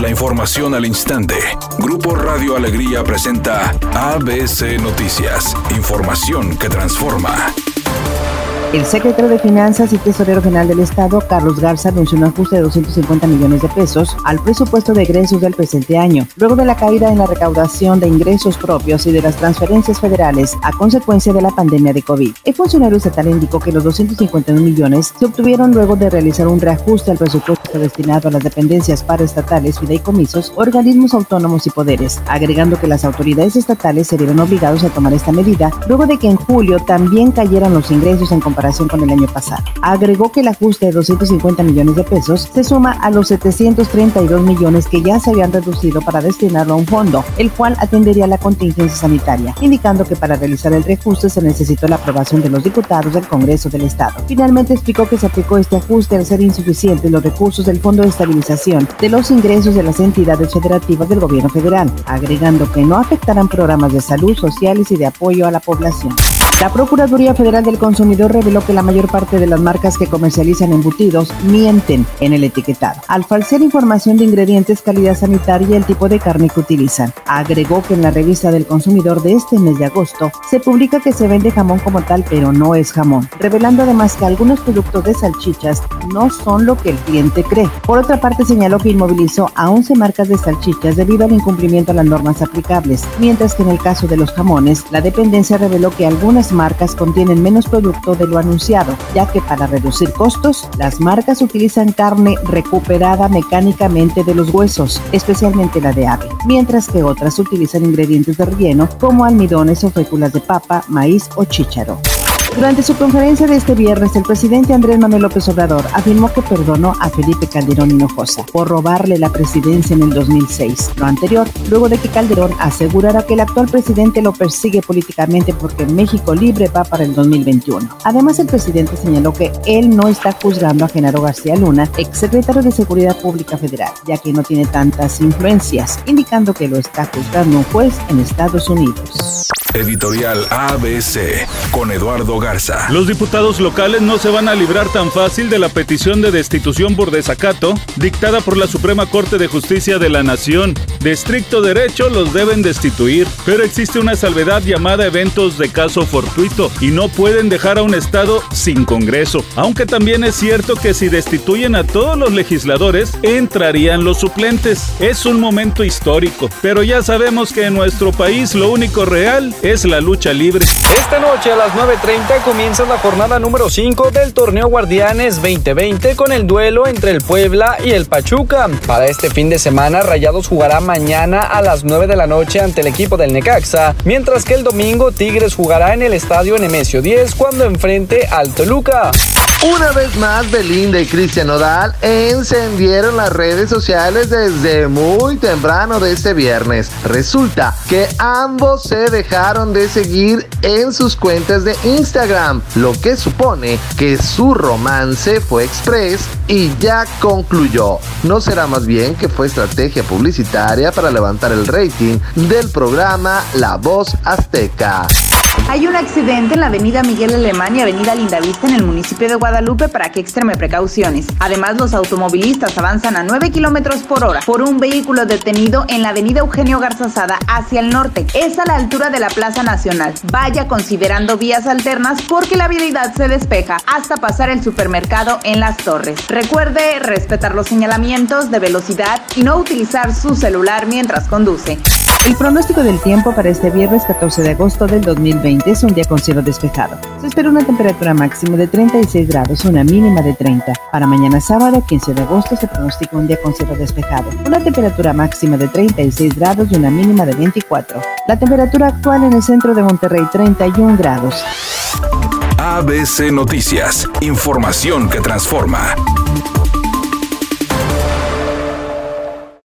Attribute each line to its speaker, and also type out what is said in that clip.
Speaker 1: La información al instante. Grupo Radio Alegría presenta ABC Noticias. Información que transforma.
Speaker 2: El secretario de Finanzas y Tesorero General del Estado, Carlos Garza, anunció un ajuste de 250 millones de pesos al presupuesto de egresos del presente año, luego de la caída en la recaudación de ingresos propios y de las transferencias federales a consecuencia de la pandemia de COVID. El funcionario estatal indicó que los 251 millones se obtuvieron luego de realizar un reajuste al presupuesto destinado a las dependencias paraestatales, fideicomisos, organismos autónomos y poderes, agregando que las autoridades estatales se vieron obligados a tomar esta medida luego de que en julio también cayeran los ingresos en comparación con el año pasado. Agregó que el ajuste de 250 millones de pesos se suma a los 732 millones que ya se habían reducido para destinarlo a un fondo, el cual atendería la contingencia sanitaria, indicando que para realizar el reajuste se necesitó la aprobación de los diputados del Congreso del Estado. Finalmente explicó que se aplicó este ajuste al ser insuficientes los recursos del Fondo de Estabilización de los ingresos de las entidades federativas del gobierno federal, agregando que no afectarán programas de salud, sociales y de apoyo a la población. La Procuraduría Federal del Consumidor reveló que la mayor parte de las marcas que comercializan embutidos mienten en el etiquetado, al falsear información de ingredientes, calidad sanitaria y el tipo de carne que utilizan. Agregó que en la revista del consumidor de este mes de agosto se publica que se vende jamón como tal, pero no es jamón, revelando además que algunos productos de salchichas no son lo que el cliente cree. Por otra parte, señaló que inmovilizó a 11 marcas de salchichas debido al incumplimiento a las normas aplicables, mientras que en el caso de los jamones, la dependencia reveló que algunas marcas contienen menos producto de lo anunciado, ya que para reducir costos, las marcas utilizan carne recuperada mecánicamente de los huesos, especialmente la de ave, mientras que otras utilizan ingredientes de relleno como almidones o féculas de papa, maíz o chícharo. Durante su conferencia de este viernes, el presidente Andrés Manuel López Obrador afirmó que perdonó a Felipe Calderón Hinojosa por robarle la presidencia en el 2006. Lo anterior, luego de que Calderón asegurara que el actual presidente lo persigue políticamente porque México Libre va para el 2021. Además, el presidente señaló que él no está juzgando a Genaro García Luna, exsecretario de Seguridad Pública Federal, ya que no tiene tantas influencias, indicando que lo está juzgando un juez en Estados Unidos.
Speaker 1: Editorial ABC con Eduardo Garza.
Speaker 3: Los diputados locales no se van a librar tan fácil de la petición de destitución por desacato dictada por la Suprema Corte de Justicia de la Nación. De estricto derecho los deben destituir, pero existe una salvedad llamada eventos de caso fortuito y no pueden dejar a un Estado sin Congreso. Aunque también es cierto que si destituyen a todos los legisladores, entrarían los suplentes. Es un momento histórico, pero ya sabemos que en nuestro país lo único real es la lucha libre.
Speaker 4: Esta noche a las 9.30 comienza la jornada número 5 del torneo Guardianes 2020 con el duelo entre el Puebla y el Pachuca. Para este fin de semana, Rayados jugará mañana a las 9 de la noche ante el equipo del Necaxa, mientras que el domingo Tigres jugará en el estadio Nemesio 10 cuando enfrente al Toluca.
Speaker 5: Una vez más, Belinda y Cristian Nodal encendieron las redes sociales desde muy temprano de este viernes. Resulta que ambos se dejaron de seguir en sus cuentas de Instagram, lo que supone que su romance fue express y ya concluyó. ¿No será más bien que fue estrategia publicitaria para levantar el rating del programa La Voz Azteca?
Speaker 6: Hay un accidente en la avenida Miguel Alemán y avenida Lindavista en el municipio de Guadalupe para que extreme precauciones. Además, los automovilistas avanzan a 9 kilómetros por hora por un vehículo detenido en la avenida Eugenio Garzazada hacia el norte. Es a la altura de la Plaza Nacional. Vaya considerando vías alternas porque la vialidad se despeja hasta pasar el supermercado en las torres. Recuerde respetar los señalamientos de velocidad y no utilizar su celular mientras conduce.
Speaker 2: El pronóstico del tiempo para este viernes 14 de agosto del 2020 es un día con cielo despejado. Se espera una temperatura máxima de 36 grados, una mínima de 30. Para mañana sábado 15 de agosto se pronostica un día con cielo despejado, una temperatura máxima de 36 grados y una mínima de 24. La temperatura actual en el centro de Monterrey 31 grados.
Speaker 1: ABC Noticias, información que transforma.